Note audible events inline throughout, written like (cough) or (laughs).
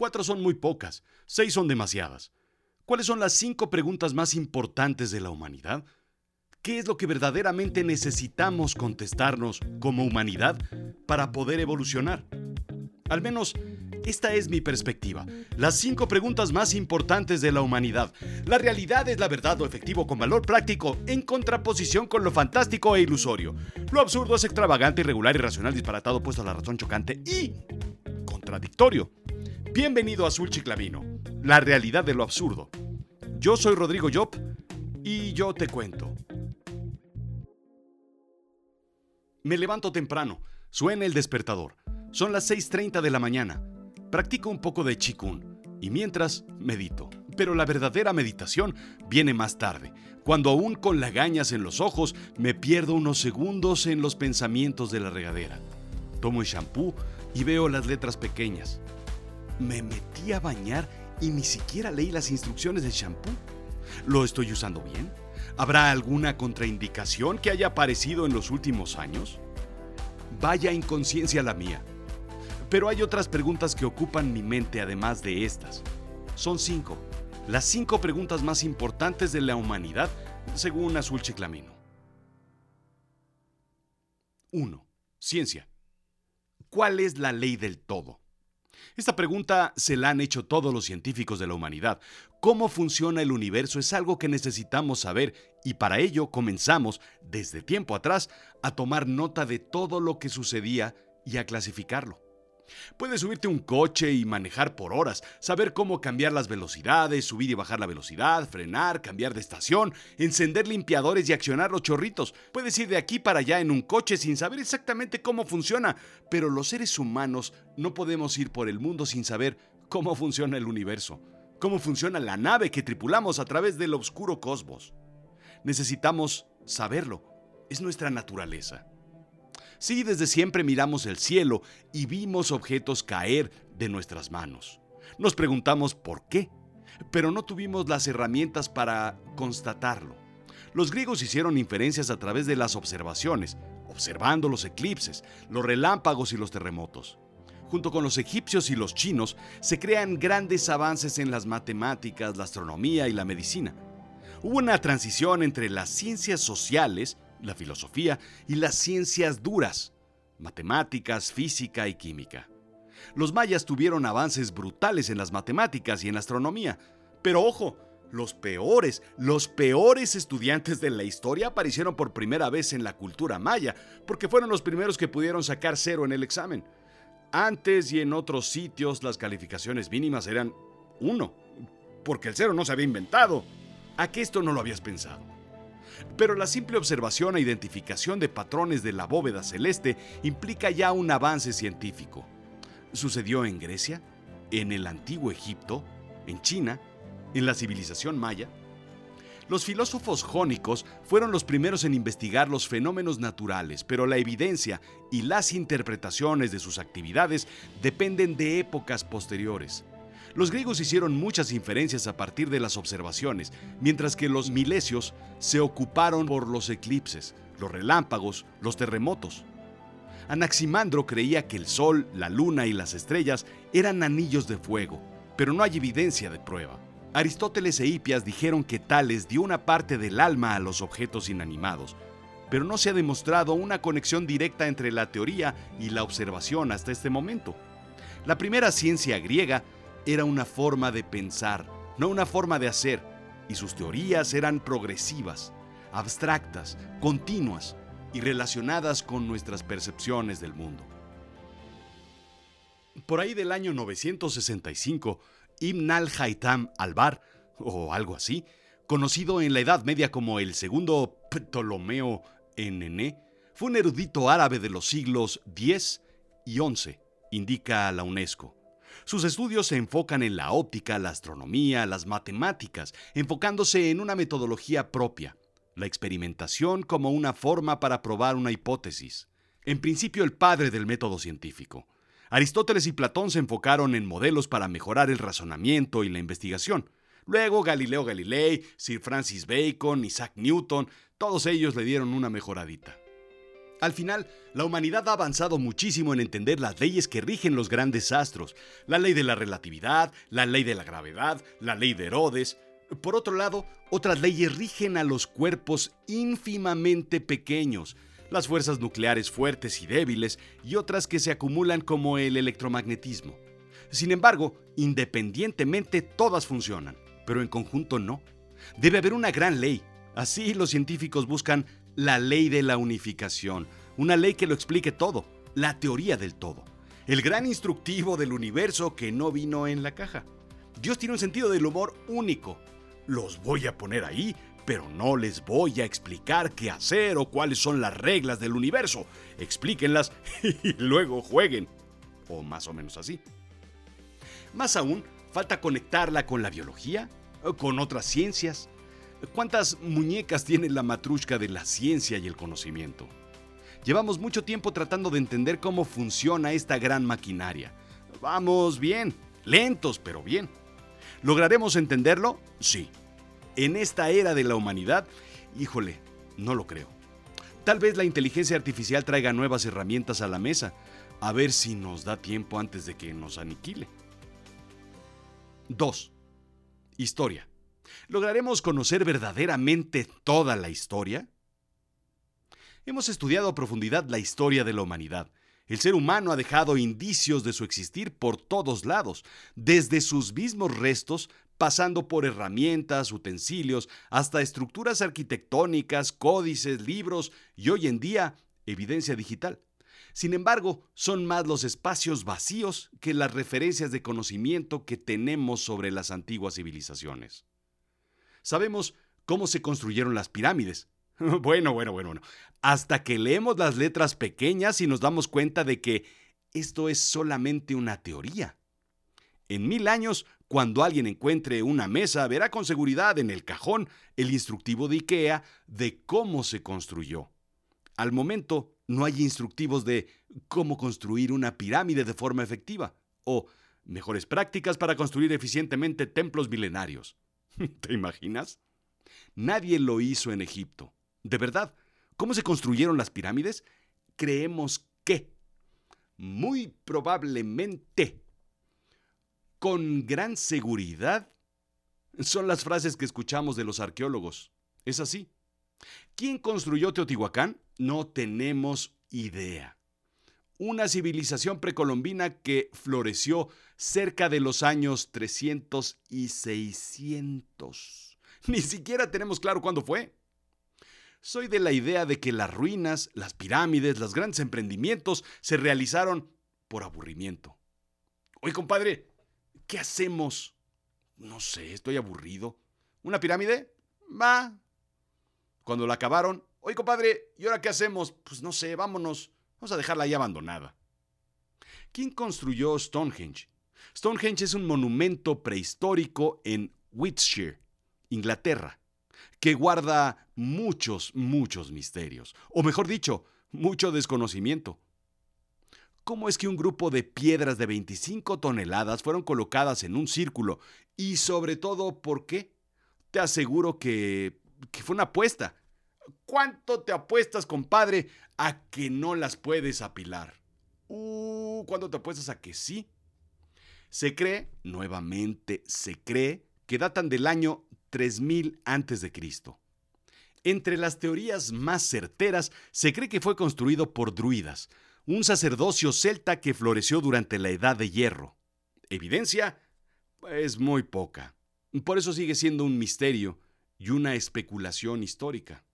Cuatro son muy pocas, seis son demasiadas. ¿Cuáles son las cinco preguntas más importantes de la humanidad? ¿Qué es lo que verdaderamente necesitamos contestarnos como humanidad para poder evolucionar? Al menos esta es mi perspectiva. Las cinco preguntas más importantes de la humanidad. La realidad es la verdad o efectivo con valor práctico en contraposición con lo fantástico e ilusorio. Lo absurdo es extravagante, irregular, irracional, disparatado, puesto a la razón chocante y contradictorio. Bienvenido a Azul Chiclamino, la realidad de lo absurdo. Yo soy Rodrigo Job y yo te cuento. Me levanto temprano, suena el despertador. Son las 6.30 de la mañana. Practico un poco de chikun y mientras medito. Pero la verdadera meditación viene más tarde, cuando aún con lagañas en los ojos me pierdo unos segundos en los pensamientos de la regadera. Tomo el shampoo y veo las letras pequeñas. Me metí a bañar y ni siquiera leí las instrucciones del shampoo. ¿Lo estoy usando bien? ¿Habrá alguna contraindicación que haya aparecido en los últimos años? Vaya inconsciencia la mía. Pero hay otras preguntas que ocupan mi mente además de estas. Son cinco. Las cinco preguntas más importantes de la humanidad según Azul Chiclamino. 1. Ciencia. ¿Cuál es la ley del todo? Esta pregunta se la han hecho todos los científicos de la humanidad. Cómo funciona el universo es algo que necesitamos saber y para ello comenzamos, desde tiempo atrás, a tomar nota de todo lo que sucedía y a clasificarlo. Puedes subirte un coche y manejar por horas, saber cómo cambiar las velocidades, subir y bajar la velocidad, frenar, cambiar de estación, encender limpiadores y accionar los chorritos. Puedes ir de aquí para allá en un coche sin saber exactamente cómo funciona, pero los seres humanos no podemos ir por el mundo sin saber cómo funciona el universo, cómo funciona la nave que tripulamos a través del oscuro cosmos. Necesitamos saberlo, es nuestra naturaleza. Sí, desde siempre miramos el cielo y vimos objetos caer de nuestras manos. Nos preguntamos por qué, pero no tuvimos las herramientas para constatarlo. Los griegos hicieron inferencias a través de las observaciones, observando los eclipses, los relámpagos y los terremotos. Junto con los egipcios y los chinos, se crean grandes avances en las matemáticas, la astronomía y la medicina. Hubo una transición entre las ciencias sociales la filosofía y las ciencias duras, matemáticas, física y química. Los mayas tuvieron avances brutales en las matemáticas y en la astronomía, pero ojo, los peores, los peores estudiantes de la historia aparecieron por primera vez en la cultura maya, porque fueron los primeros que pudieron sacar cero en el examen. Antes y en otros sitios las calificaciones mínimas eran uno, porque el cero no se había inventado. ¿A qué esto no lo habías pensado? Pero la simple observación e identificación de patrones de la bóveda celeste implica ya un avance científico. Sucedió en Grecia, en el antiguo Egipto, en China, en la civilización maya. Los filósofos jónicos fueron los primeros en investigar los fenómenos naturales, pero la evidencia y las interpretaciones de sus actividades dependen de épocas posteriores. Los griegos hicieron muchas inferencias a partir de las observaciones, mientras que los milesios se ocuparon por los eclipses, los relámpagos, los terremotos. Anaximandro creía que el sol, la luna y las estrellas eran anillos de fuego, pero no hay evidencia de prueba. Aristóteles e Hipias dijeron que Tales dio una parte del alma a los objetos inanimados, pero no se ha demostrado una conexión directa entre la teoría y la observación hasta este momento. La primera ciencia griega era una forma de pensar, no una forma de hacer, y sus teorías eran progresivas, abstractas, continuas y relacionadas con nuestras percepciones del mundo. Por ahí del año 965, Ibn al-Haytham al-Bar, o algo así, conocido en la Edad Media como el segundo Ptolomeo NN, fue un erudito árabe de los siglos X y XI, indica la UNESCO. Sus estudios se enfocan en la óptica, la astronomía, las matemáticas, enfocándose en una metodología propia, la experimentación como una forma para probar una hipótesis. En principio el padre del método científico. Aristóteles y Platón se enfocaron en modelos para mejorar el razonamiento y la investigación. Luego Galileo Galilei, Sir Francis Bacon, Isaac Newton, todos ellos le dieron una mejoradita. Al final, la humanidad ha avanzado muchísimo en entender las leyes que rigen los grandes astros, la ley de la relatividad, la ley de la gravedad, la ley de Herodes. Por otro lado, otras leyes rigen a los cuerpos ínfimamente pequeños, las fuerzas nucleares fuertes y débiles y otras que se acumulan como el electromagnetismo. Sin embargo, independientemente todas funcionan, pero en conjunto no. Debe haber una gran ley. Así los científicos buscan la ley de la unificación, una ley que lo explique todo, la teoría del todo, el gran instructivo del universo que no vino en la caja. Dios tiene un sentido del humor único. Los voy a poner ahí, pero no les voy a explicar qué hacer o cuáles son las reglas del universo. Explíquenlas (laughs) y luego jueguen. O más o menos así. Más aún, falta conectarla con la biología, con otras ciencias. ¿Cuántas muñecas tiene la matrushka de la ciencia y el conocimiento? Llevamos mucho tiempo tratando de entender cómo funciona esta gran maquinaria. Vamos bien, lentos, pero bien. ¿Lograremos entenderlo? Sí. En esta era de la humanidad, híjole, no lo creo. Tal vez la inteligencia artificial traiga nuevas herramientas a la mesa, a ver si nos da tiempo antes de que nos aniquile. 2. Historia. ¿Lograremos conocer verdaderamente toda la historia? Hemos estudiado a profundidad la historia de la humanidad. El ser humano ha dejado indicios de su existir por todos lados, desde sus mismos restos, pasando por herramientas, utensilios, hasta estructuras arquitectónicas, códices, libros y hoy en día evidencia digital. Sin embargo, son más los espacios vacíos que las referencias de conocimiento que tenemos sobre las antiguas civilizaciones. Sabemos cómo se construyeron las pirámides. (laughs) Bueno, bueno, bueno, bueno. Hasta que leemos las letras pequeñas y nos damos cuenta de que esto es solamente una teoría. En mil años, cuando alguien encuentre una mesa, verá con seguridad en el cajón el instructivo de IKEA de cómo se construyó. Al momento, no hay instructivos de cómo construir una pirámide de forma efectiva o mejores prácticas para construir eficientemente templos milenarios. (laughs) ¿Te imaginas? Nadie lo hizo en Egipto. De verdad, ¿cómo se construyeron las pirámides? Creemos que, muy probablemente, con gran seguridad, son las frases que escuchamos de los arqueólogos. Es así. ¿Quién construyó Teotihuacán? No tenemos idea. Una civilización precolombina que floreció cerca de los años 300 y 600. Ni siquiera tenemos claro cuándo fue. Soy de la idea de que las ruinas, las pirámides, los grandes emprendimientos se realizaron por aburrimiento. Oye, compadre, ¿qué hacemos? No sé, estoy aburrido. ¿Una pirámide? Va, cuando la acabaron, oye compadre, ¿y ahora qué hacemos? Pues no sé, vámonos. Vamos a dejarla ahí abandonada. ¿Quién construyó Stonehenge? Stonehenge es un monumento prehistórico en Wiltshire, Inglaterra, que guarda muchos, muchos misterios, o mejor dicho, mucho desconocimiento. ¿Cómo es que un grupo de piedras de 25 toneladas fueron colocadas en un círculo? Y sobre todo, ¿por qué? Te aseguro que, que fue una apuesta. ¿Cuánto te apuestas, compadre, a que no las puedes apilar? Uh, ¿cuánto te apuestas a que sí? Se cree, nuevamente se cree, que datan del año 3000 a.C. Entre las teorías más certeras, se cree que fue construido por druidas, un sacerdocio celta que floreció durante la Edad de Hierro. Evidencia, pues muy poca. Por eso sigue siendo un misterio y una especulación histórica.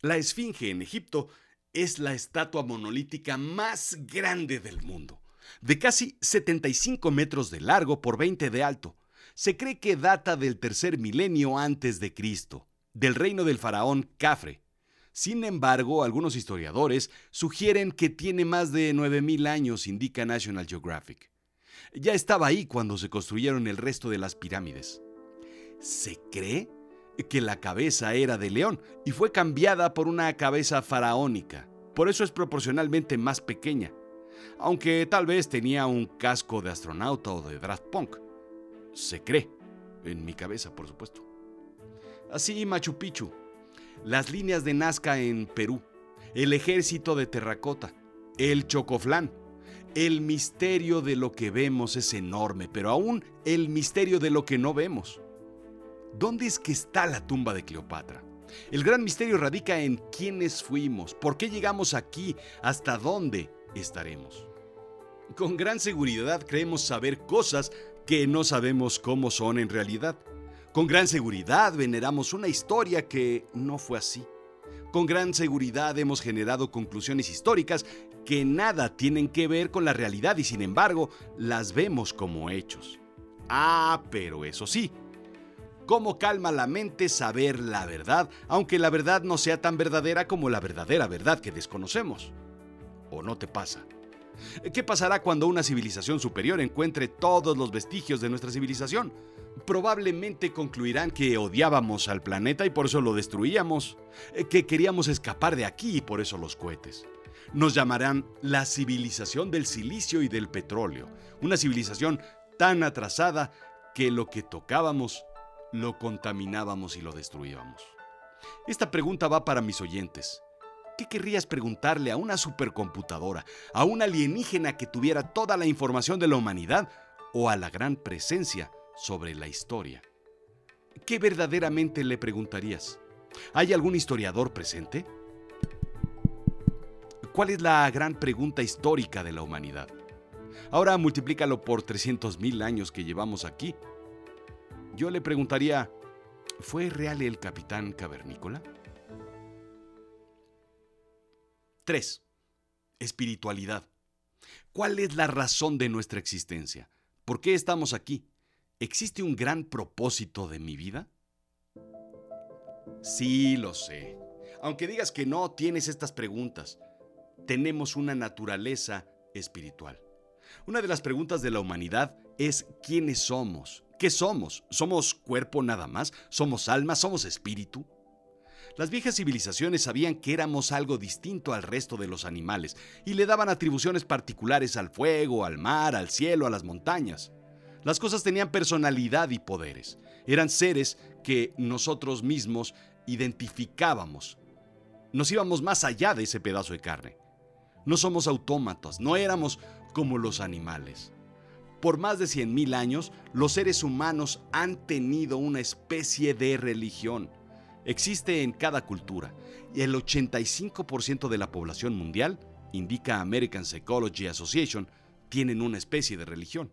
La Esfinge en Egipto es la estatua monolítica más grande del mundo, de casi 75 metros de largo por 20 de alto. Se cree que data del tercer milenio antes de Cristo, del reino del faraón Cafre. Sin embargo, algunos historiadores sugieren que tiene más de 9.000 años, indica National Geographic. Ya estaba ahí cuando se construyeron el resto de las pirámides. Se cree que la cabeza era de león y fue cambiada por una cabeza faraónica. Por eso es proporcionalmente más pequeña, aunque tal vez tenía un casco de astronauta o de Draft Punk. Se cree, en mi cabeza, por supuesto. Así Machu Picchu, las líneas de Nazca en Perú, el ejército de terracota, el chocoflán. El misterio de lo que vemos es enorme, pero aún el misterio de lo que no vemos. ¿Dónde es que está la tumba de Cleopatra? El gran misterio radica en quiénes fuimos, por qué llegamos aquí, hasta dónde estaremos. Con gran seguridad creemos saber cosas que no sabemos cómo son en realidad. Con gran seguridad veneramos una historia que no fue así. Con gran seguridad hemos generado conclusiones históricas que nada tienen que ver con la realidad y sin embargo las vemos como hechos. Ah, pero eso sí, ¿cómo calma la mente saber la verdad, aunque la verdad no sea tan verdadera como la verdadera verdad que desconocemos? ¿O no te pasa? ¿Qué pasará cuando una civilización superior encuentre todos los vestigios de nuestra civilización? Probablemente concluirán que odiábamos al planeta y por eso lo destruíamos, que queríamos escapar de aquí y por eso los cohetes. Nos llamarán la civilización del silicio y del petróleo, una civilización tan atrasada que lo que tocábamos lo contaminábamos y lo destruíamos. Esta pregunta va para mis oyentes. ¿Qué querrías preguntarle a una supercomputadora, a un alienígena que tuviera toda la información de la humanidad o a la gran presencia sobre la historia? ¿Qué verdaderamente le preguntarías? ¿Hay algún historiador presente? ¿Cuál es la gran pregunta histórica de la humanidad? Ahora multiplícalo por 300.000 años que llevamos aquí. Yo le preguntaría, ¿fue real el capitán cavernícola? 3. Espiritualidad. ¿Cuál es la razón de nuestra existencia? ¿Por qué estamos aquí? ¿Existe un gran propósito de mi vida? Sí, lo sé. Aunque digas que no tienes estas preguntas, tenemos una naturaleza espiritual. Una de las preguntas de la humanidad es ¿quiénes somos? ¿Qué somos? ¿Somos cuerpo nada más? ¿Somos alma? ¿Somos espíritu? Las viejas civilizaciones sabían que éramos algo distinto al resto de los animales y le daban atribuciones particulares al fuego, al mar, al cielo, a las montañas. Las cosas tenían personalidad y poderes. Eran seres que nosotros mismos identificábamos. Nos íbamos más allá de ese pedazo de carne. No somos autómatas, no éramos como los animales. Por más de 100.000 años, los seres humanos han tenido una especie de religión existe en cada cultura y el 85% de la población mundial, indica American Psychology Association, tienen una especie de religión.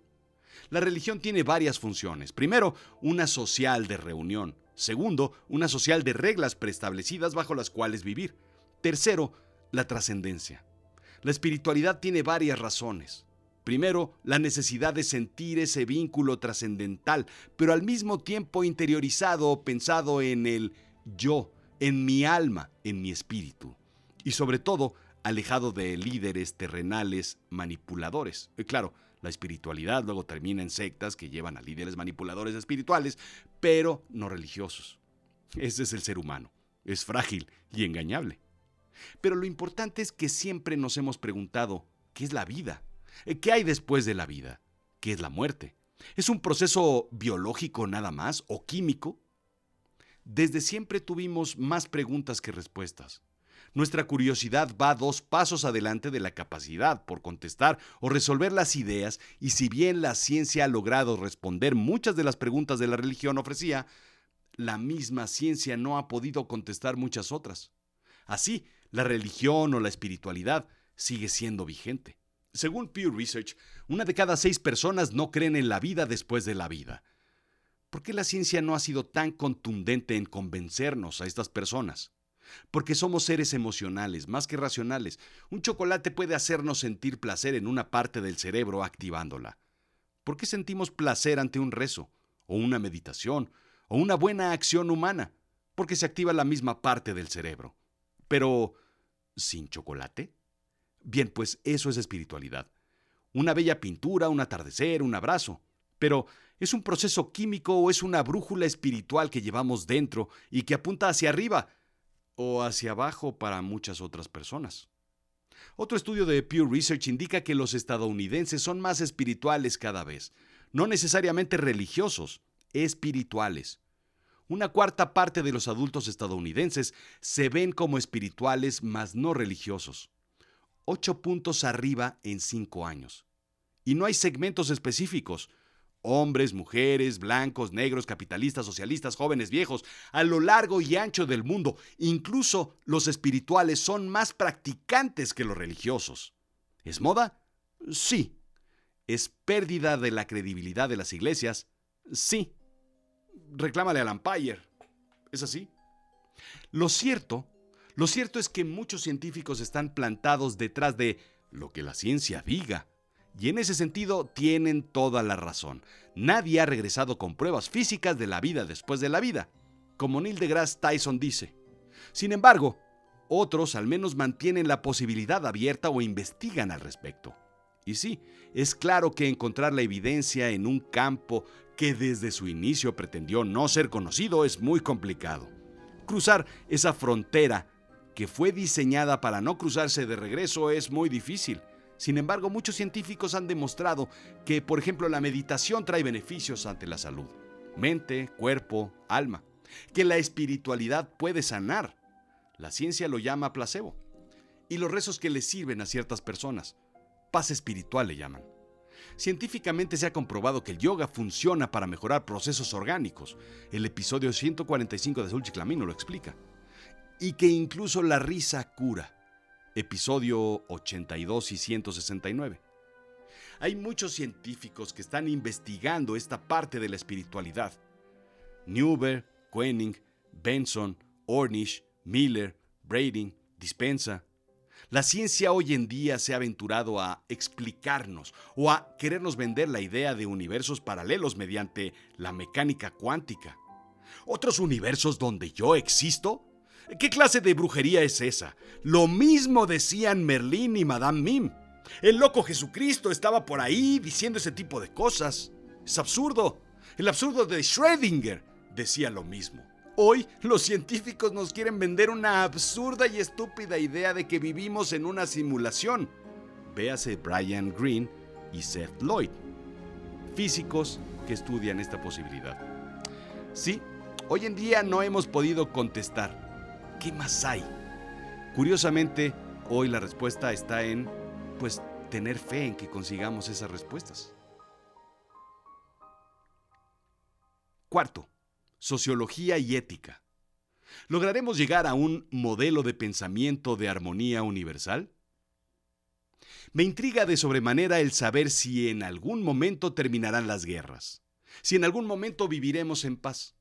La religión tiene varias funciones. Primero, una social de reunión. Segundo, una social de reglas preestablecidas bajo las cuales vivir. Tercero, la trascendencia. La espiritualidad tiene varias razones. Primero, la necesidad de sentir ese vínculo trascendental, pero al mismo tiempo interiorizado o pensado en el yo, en mi alma, en mi espíritu. Y sobre todo, alejado de líderes terrenales manipuladores. Y claro, la espiritualidad luego termina en sectas que llevan a líderes manipuladores espirituales, pero no religiosos. Ese es el ser humano. Es frágil y engañable. Pero lo importante es que siempre nos hemos preguntado, ¿qué es la vida? ¿Qué hay después de la vida? ¿Qué es la muerte? ¿Es un proceso biológico nada más o químico? Desde siempre tuvimos más preguntas que respuestas. Nuestra curiosidad va dos pasos adelante de la capacidad por contestar o resolver las ideas y si bien la ciencia ha logrado responder muchas de las preguntas de la religión ofrecía, la misma ciencia no ha podido contestar muchas otras. Así, la religión o la espiritualidad sigue siendo vigente. Según Pew Research, una de cada seis personas no creen en la vida después de la vida. ¿Por qué la ciencia no ha sido tan contundente en convencernos a estas personas? Porque somos seres emocionales, más que racionales. Un chocolate puede hacernos sentir placer en una parte del cerebro activándola. ¿Por qué sentimos placer ante un rezo, o una meditación, o una buena acción humana? Porque se activa la misma parte del cerebro. Pero, ¿sin chocolate? Bien, pues eso es espiritualidad. Una bella pintura, un atardecer, un abrazo. Pero, ¿es un proceso químico o es una brújula espiritual que llevamos dentro y que apunta hacia arriba o hacia abajo para muchas otras personas? Otro estudio de Pew Research indica que los estadounidenses son más espirituales cada vez, no necesariamente religiosos, espirituales. una cuarta parte de los adultos estadounidenses se ven como espirituales mas no religiosos. Ocho puntos arriba en cinco años. Y no hay segmentos específicos. Hombres, mujeres, blancos, negros, capitalistas, socialistas, jóvenes, viejos, a lo largo y ancho del mundo. Incluso los espirituales son más practicantes que los religiosos. ¿Es moda? Sí. ¿Es pérdida de la credibilidad de las iglesias? Sí reclámale al Empire. ¿Es así? Lo cierto, lo cierto es que muchos científicos están plantados detrás de lo que la ciencia diga. Y en ese sentido tienen toda la razón. Nadie ha regresado con pruebas físicas de la vida después de la vida, como Neil deGrasse Tyson dice. Sin embargo, otros al menos mantienen la posibilidad abierta o investigan al respecto. Y sí, es claro que encontrar la evidencia en un campo que desde su inicio pretendió no ser conocido es muy complicado. Cruzar esa frontera que fue diseñada para no cruzarse de regreso es muy difícil. Sin embargo, muchos científicos han demostrado que, por ejemplo, la meditación trae beneficios ante la salud, mente, cuerpo, alma, que la espiritualidad puede sanar. La ciencia lo llama placebo. Y los rezos que le sirven a ciertas personas paz espiritual le llaman. Científicamente se ha comprobado que el yoga funciona para mejorar procesos orgánicos. El episodio 145 de Azul Chiclamino lo explica. Y que incluso la risa cura. Episodio 82 y 169. Hay muchos científicos que están investigando esta parte de la espiritualidad. Newber, Koenig, Benson, Ornish, Miller, Brading, Dispensa, la ciencia hoy en día se ha aventurado a explicarnos o a querernos vender la idea de universos paralelos mediante la mecánica cuántica. ¿Otros universos donde yo existo? ¿Qué clase de brujería es esa? Lo mismo decían Merlín y Madame Mim. El loco Jesucristo estaba por ahí diciendo ese tipo de cosas. Es absurdo. El absurdo de Schrödinger decía lo mismo. Hoy los científicos nos quieren vender una absurda y estúpida idea de que vivimos en una simulación. Véase Brian Greene y Seth Lloyd, físicos que estudian esta posibilidad. Sí, hoy en día no hemos podido contestar. ¿Qué más hay? Curiosamente, hoy la respuesta está en, pues, tener fe en que consigamos esas respuestas. Cuarto, sociología y ética. ¿Lograremos llegar a un modelo de pensamiento de armonía universal? Me intriga de sobremanera el saber si en algún momento terminarán las guerras, si en algún momento viviremos en paz.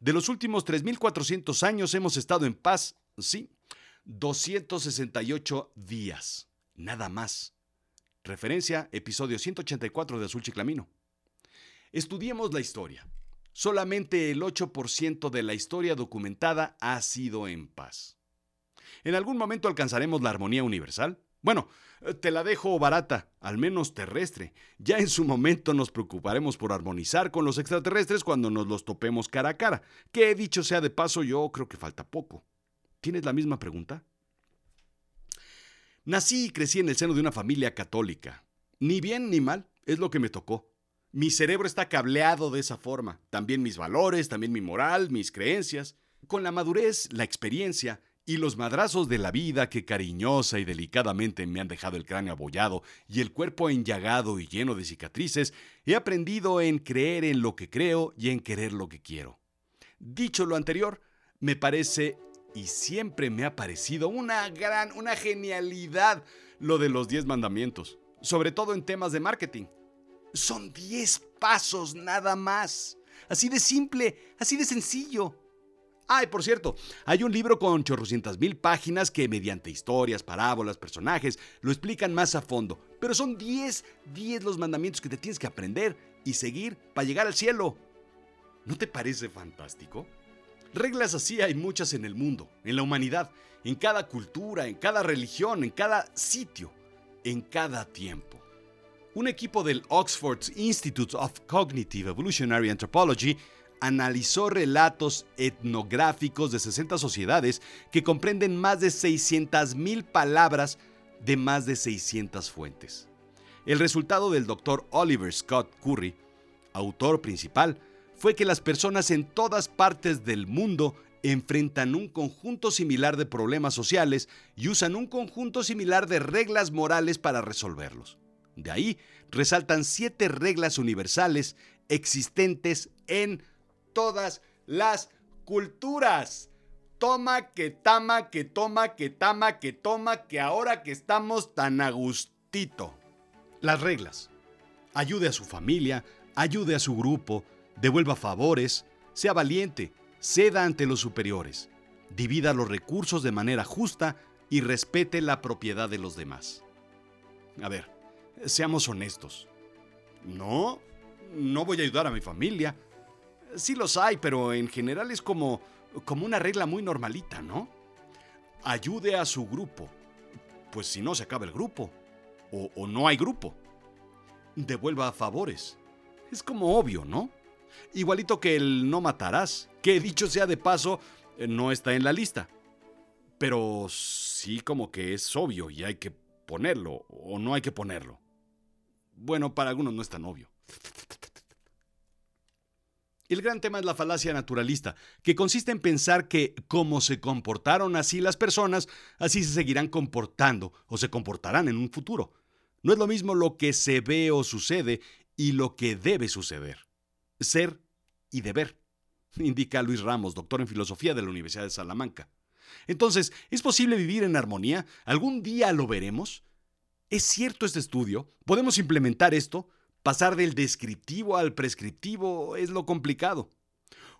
De los últimos 3.400 años hemos estado en paz, sí, 268 días, nada más. Referencia, episodio 184 de Azul Chiclamino. Estudiemos la historia solamente el 8% de la historia documentada ha sido en paz. ¿En algún momento alcanzaremos la armonía universal? Bueno, eh, te la dejo barata, al menos terrestre. Ya en su momento nos preocuparemos por armonizar con los extraterrestres cuando nos los topemos cara a cara, que dicho sea de paso yo creo que falta poco. ¿Tienes la misma pregunta? Nací y crecí en el seno de una familia católica. Ni bien ni mal, es lo que me tocó. Mi cerebro está cableado de esa forma. También mis valores, también mi moral, mis creencias. Con la madurez, la experiencia y los madrazos de la vida que cariñosa y delicadamente me han dejado el cráneo abollado y el cuerpo enllagado y lleno de cicatrices, he aprendido en creer en lo que creo y en querer lo que quiero. Dicho lo anterior, me parece y siempre me ha parecido una gran, una genialidad lo de los diez mandamientos, sobre todo en temas de marketing. Son 10 pasos nada más. Así de simple, así de sencillo. Ay, por cierto, hay un libro con chorrocientas mil páginas que mediante historias, parábolas, personajes, lo explican más a fondo. Pero son 10, 10 los mandamientos que te tienes que aprender y seguir para llegar al cielo. ¿No te parece fantástico? Reglas así hay muchas en el mundo, en la humanidad, en cada cultura, en cada religión, en cada sitio, en cada tiempo un equipo del Oxford Institute of Cognitive Evolutionary Anthropology analizó relatos etnográficos de 60 sociedades que comprenden más de 600.000 palabras de más de 600 fuentes. El resultado del Dr. Oliver Scott Curry, autor principal, fue que las personas en todas partes del mundo enfrentan un conjunto similar de problemas sociales y usan un conjunto similar de reglas morales para resolverlos. De ahí resaltan siete reglas universales existentes en todas las culturas. Toma, que tama, que toma, que tama, que toma, que ahora que estamos tan a gustito. Las reglas. Ayude a su familia, ayude a su grupo, devuelva favores, sea valiente, ceda ante los superiores, divida los recursos de manera justa y respete la propiedad de los demás. A ver, seamos honestos. No, no voy a ayudar a mi familia. Sí los hay, pero en general es como, como una regla muy normalita, ¿no? Ayude a su grupo. Pues si no se acaba el grupo. O, o no hay grupo. Devuelva favores. Es como obvio, ¿no? Igualito que el no matarás, que dicho sea de paso, eh, no está en la lista. Pero sí como que es obvio y hay que ponerlo, o no hay que ponerlo. Bueno, para algunos no es tan obvio. El gran tema es la falacia naturalista, que consiste en pensar que como se comportaron así las personas, así se seguirán comportando o se comportarán en un futuro. No es lo mismo lo que se ve o sucede y lo que debe suceder. Ser y deber, (laughs) indica Luis Ramos, doctor en filosofía de la Universidad de Salamanca. Entonces, ¿es posible vivir en armonía? ¿Algún día lo veremos? ¿Es cierto este estudio? ¿Podemos implementar esto? Pasar del descriptivo al prescriptivo es lo complicado.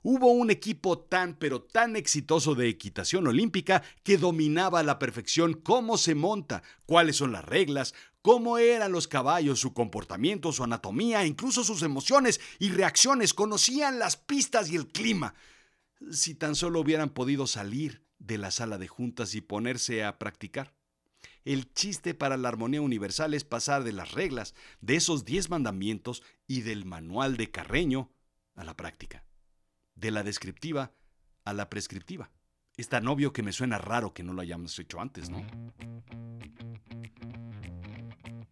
Hubo un equipo tan pero tan exitoso de equitación olímpica que dominaba a la perfección cómo se monta, cuáles son las reglas, cómo eran los caballos, su comportamiento, su anatomía, incluso sus emociones y reacciones, conocían las pistas y el clima. Si tan solo hubieran podido salir de la sala de juntas y ponerse a practicar. El chiste para la armonía universal es pasar de las reglas, de esos diez mandamientos y del manual de Carreño a la práctica. De la descriptiva a la prescriptiva. Es tan obvio que me suena raro que no lo hayamos hecho antes, ¿no?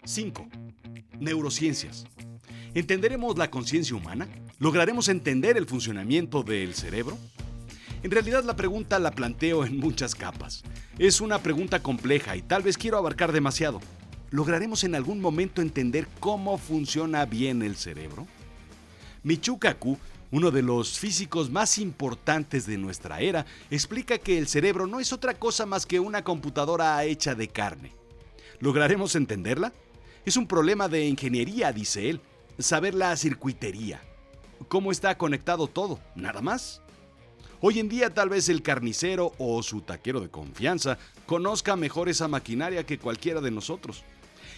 5. Neurociencias. ¿Entenderemos la conciencia humana? ¿Lograremos entender el funcionamiento del cerebro? En realidad la pregunta la planteo en muchas capas. Es una pregunta compleja y tal vez quiero abarcar demasiado. ¿Lograremos en algún momento entender cómo funciona bien el cerebro? Michio Kaku, uno de los físicos más importantes de nuestra era, explica que el cerebro no es otra cosa más que una computadora hecha de carne. ¿Lograremos entenderla? Es un problema de ingeniería, dice él, saber la circuitería. ¿Cómo está conectado todo? Nada más. Hoy en día tal vez el carnicero o su taquero de confianza conozca mejor esa maquinaria que cualquiera de nosotros.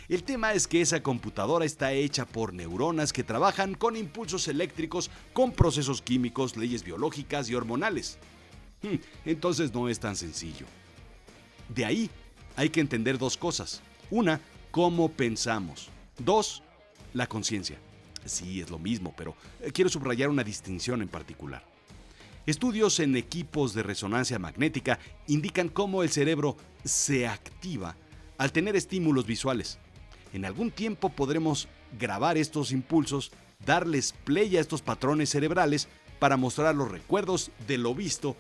El tema es que esa computadora está hecha por neuronas que trabajan con impulsos eléctricos, con procesos químicos, leyes biológicas y hormonales. Hmm, entonces no es tan sencillo. De ahí hay que entender dos cosas. Una, cómo pensamos. Dos, la conciencia. Sí, es lo mismo, pero eh, quiero subrayar una distinción en particular. Estudios en equipos de resonancia magnética indican cómo el cerebro se activa al tener estímulos visuales. En algún tiempo podremos grabar estos impulsos, darles play a estos patrones cerebrales para mostrar los recuerdos de lo visto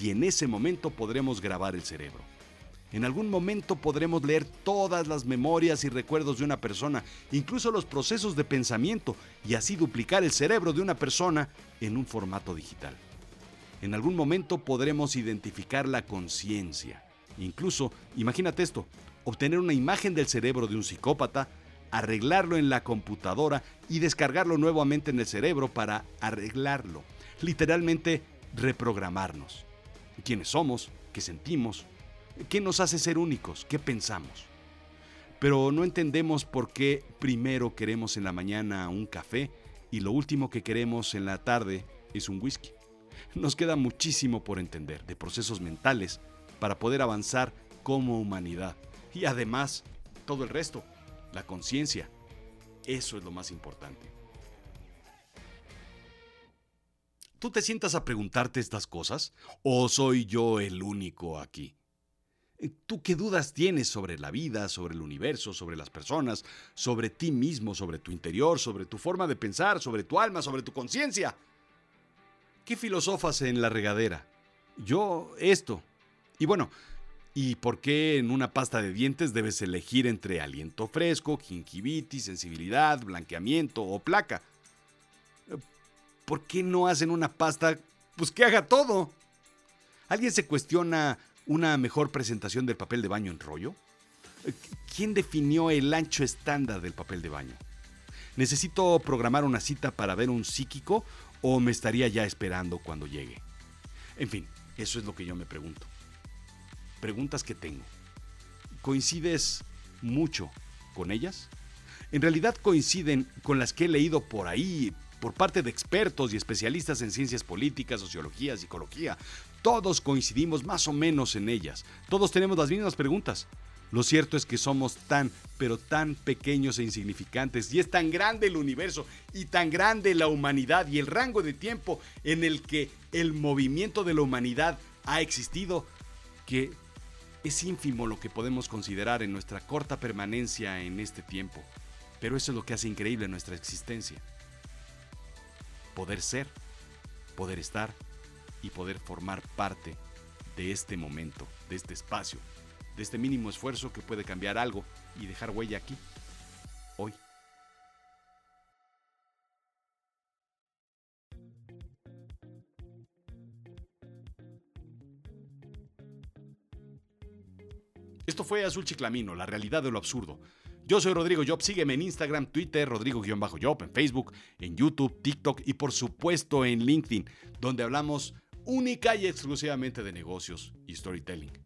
y en ese momento podremos grabar el cerebro. En algún momento podremos leer todas las memorias y recuerdos de una persona, incluso los procesos de pensamiento, y así duplicar el cerebro de una persona en un formato digital. En algún momento podremos identificar la conciencia. Incluso, imagínate esto, obtener una imagen del cerebro de un psicópata, arreglarlo en la computadora y descargarlo nuevamente en el cerebro para arreglarlo. Literalmente reprogramarnos. ¿Quiénes somos? ¿Qué sentimos? ¿Qué nos hace ser únicos? ¿Qué pensamos? Pero no entendemos por qué primero queremos en la mañana un café y lo último que queremos en la tarde es un whisky. Nos queda muchísimo por entender de procesos mentales para poder avanzar como humanidad. Y además, todo el resto, la conciencia. Eso es lo más importante. ¿Tú te sientas a preguntarte estas cosas? ¿O soy yo el único aquí? ¿Tú qué dudas tienes sobre la vida, sobre el universo, sobre las personas, sobre ti mismo, sobre tu interior, sobre tu forma de pensar, sobre tu alma, sobre tu conciencia? Qué filosofas en la regadera? Yo esto. Y bueno, ¿y por qué en una pasta de dientes debes elegir entre aliento fresco, gingivitis, sensibilidad, blanqueamiento o placa? ¿Por qué no hacen una pasta pues que haga todo? ¿Alguien se cuestiona una mejor presentación del papel de baño en rollo? ¿Quién definió el ancho estándar del papel de baño? ¿Necesito programar una cita para ver un psíquico o me estaría ya esperando cuando llegue? En fin, eso es lo que yo me pregunto. Preguntas que tengo. ¿Coincides mucho con ellas? En realidad coinciden con las que he leído por ahí, por parte de expertos y especialistas en ciencias políticas, sociología, psicología. Todos coincidimos más o menos en ellas. Todos tenemos las mismas preguntas. Lo cierto es que somos tan, pero tan pequeños e insignificantes y es tan grande el universo y tan grande la humanidad y el rango de tiempo en el que el movimiento de la humanidad ha existido que es ínfimo lo que podemos considerar en nuestra corta permanencia en este tiempo. Pero eso es lo que hace increíble nuestra existencia. Poder ser, poder estar y poder formar parte de este momento, de este espacio, de este mínimo esfuerzo que puede cambiar algo y dejar huella aquí, hoy. Esto fue Azul Chiclamino, la realidad de lo absurdo. Yo soy Rodrigo Job, sígueme en Instagram, Twitter, Rodrigo-Job, en Facebook, en YouTube, TikTok y por supuesto en LinkedIn, donde hablamos única y exclusivamente de negocios y storytelling.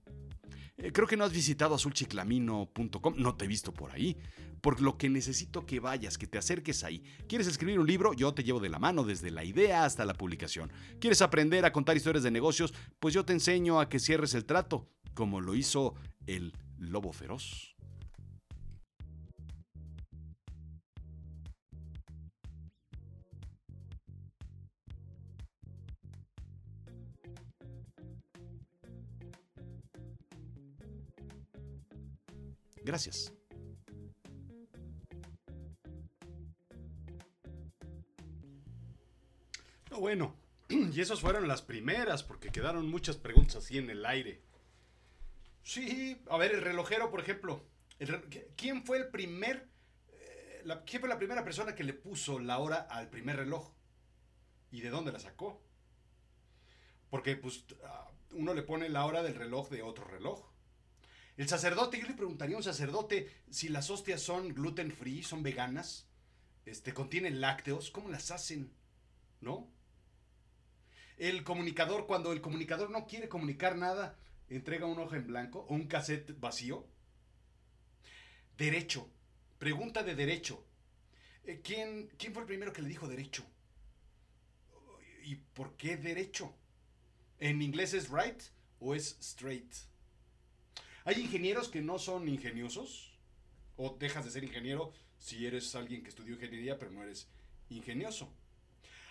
Eh, creo que no has visitado azulchiclamino.com, no te he visto por ahí. Por lo que necesito que vayas, que te acerques ahí. ¿Quieres escribir un libro? Yo te llevo de la mano desde la idea hasta la publicación. ¿Quieres aprender a contar historias de negocios? Pues yo te enseño a que cierres el trato, como lo hizo el lobo feroz. Gracias. bueno, (clears throat) y esas fueron las primeras, porque quedaron muchas preguntas así en el aire. Sí, a ver, el relojero, por ejemplo. ¿Quién fue el primer... Eh, ¿Quién fue la primera persona que le puso la hora al primer reloj? ¿Y de dónde la sacó? Porque pues ah, uno le pone la hora del reloj de otro reloj. El sacerdote, yo le preguntaría a un sacerdote si las hostias son gluten free, son veganas, este, contienen lácteos, ¿cómo las hacen? ¿No? El comunicador, cuando el comunicador no quiere comunicar nada, entrega un hoja en blanco o un cassette vacío. Derecho. Pregunta de derecho. Eh, ¿Quién, ¿Quién fue el primero que le dijo derecho? ¿Y por qué derecho? ¿En inglés es right o es straight? Hay ingenieros que no son ingeniosos, o dejas de ser ingeniero si eres alguien que estudió ingeniería pero no eres ingenioso.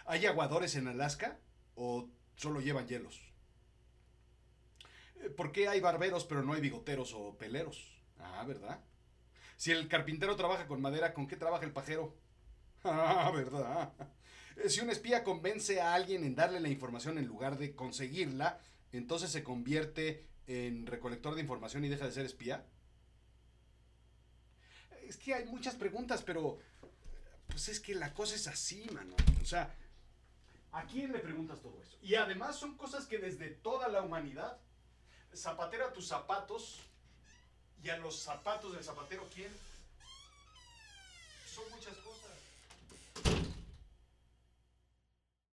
Hay aguadores en Alaska o solo llevan hielos. Eh, ¿Por qué hay barberos pero no hay bigoteros o peleros? Ah, ¿verdad? Si el carpintero trabaja con madera, ¿con qué trabaja el pajero? (laughs) Ah, ¿verdad? Eh, si un espía convence a alguien en darle la información en lugar de conseguirla, entonces se convierte en recolector de información y deja de ser espía? Es que hay muchas preguntas, pero pues es que la cosa es así, mano. O sea, ¿a quién le preguntas todo eso? Y además son cosas que desde toda la humanidad, zapatera tus zapatos y a los zapatos del zapatero, ¿quién? Son muchas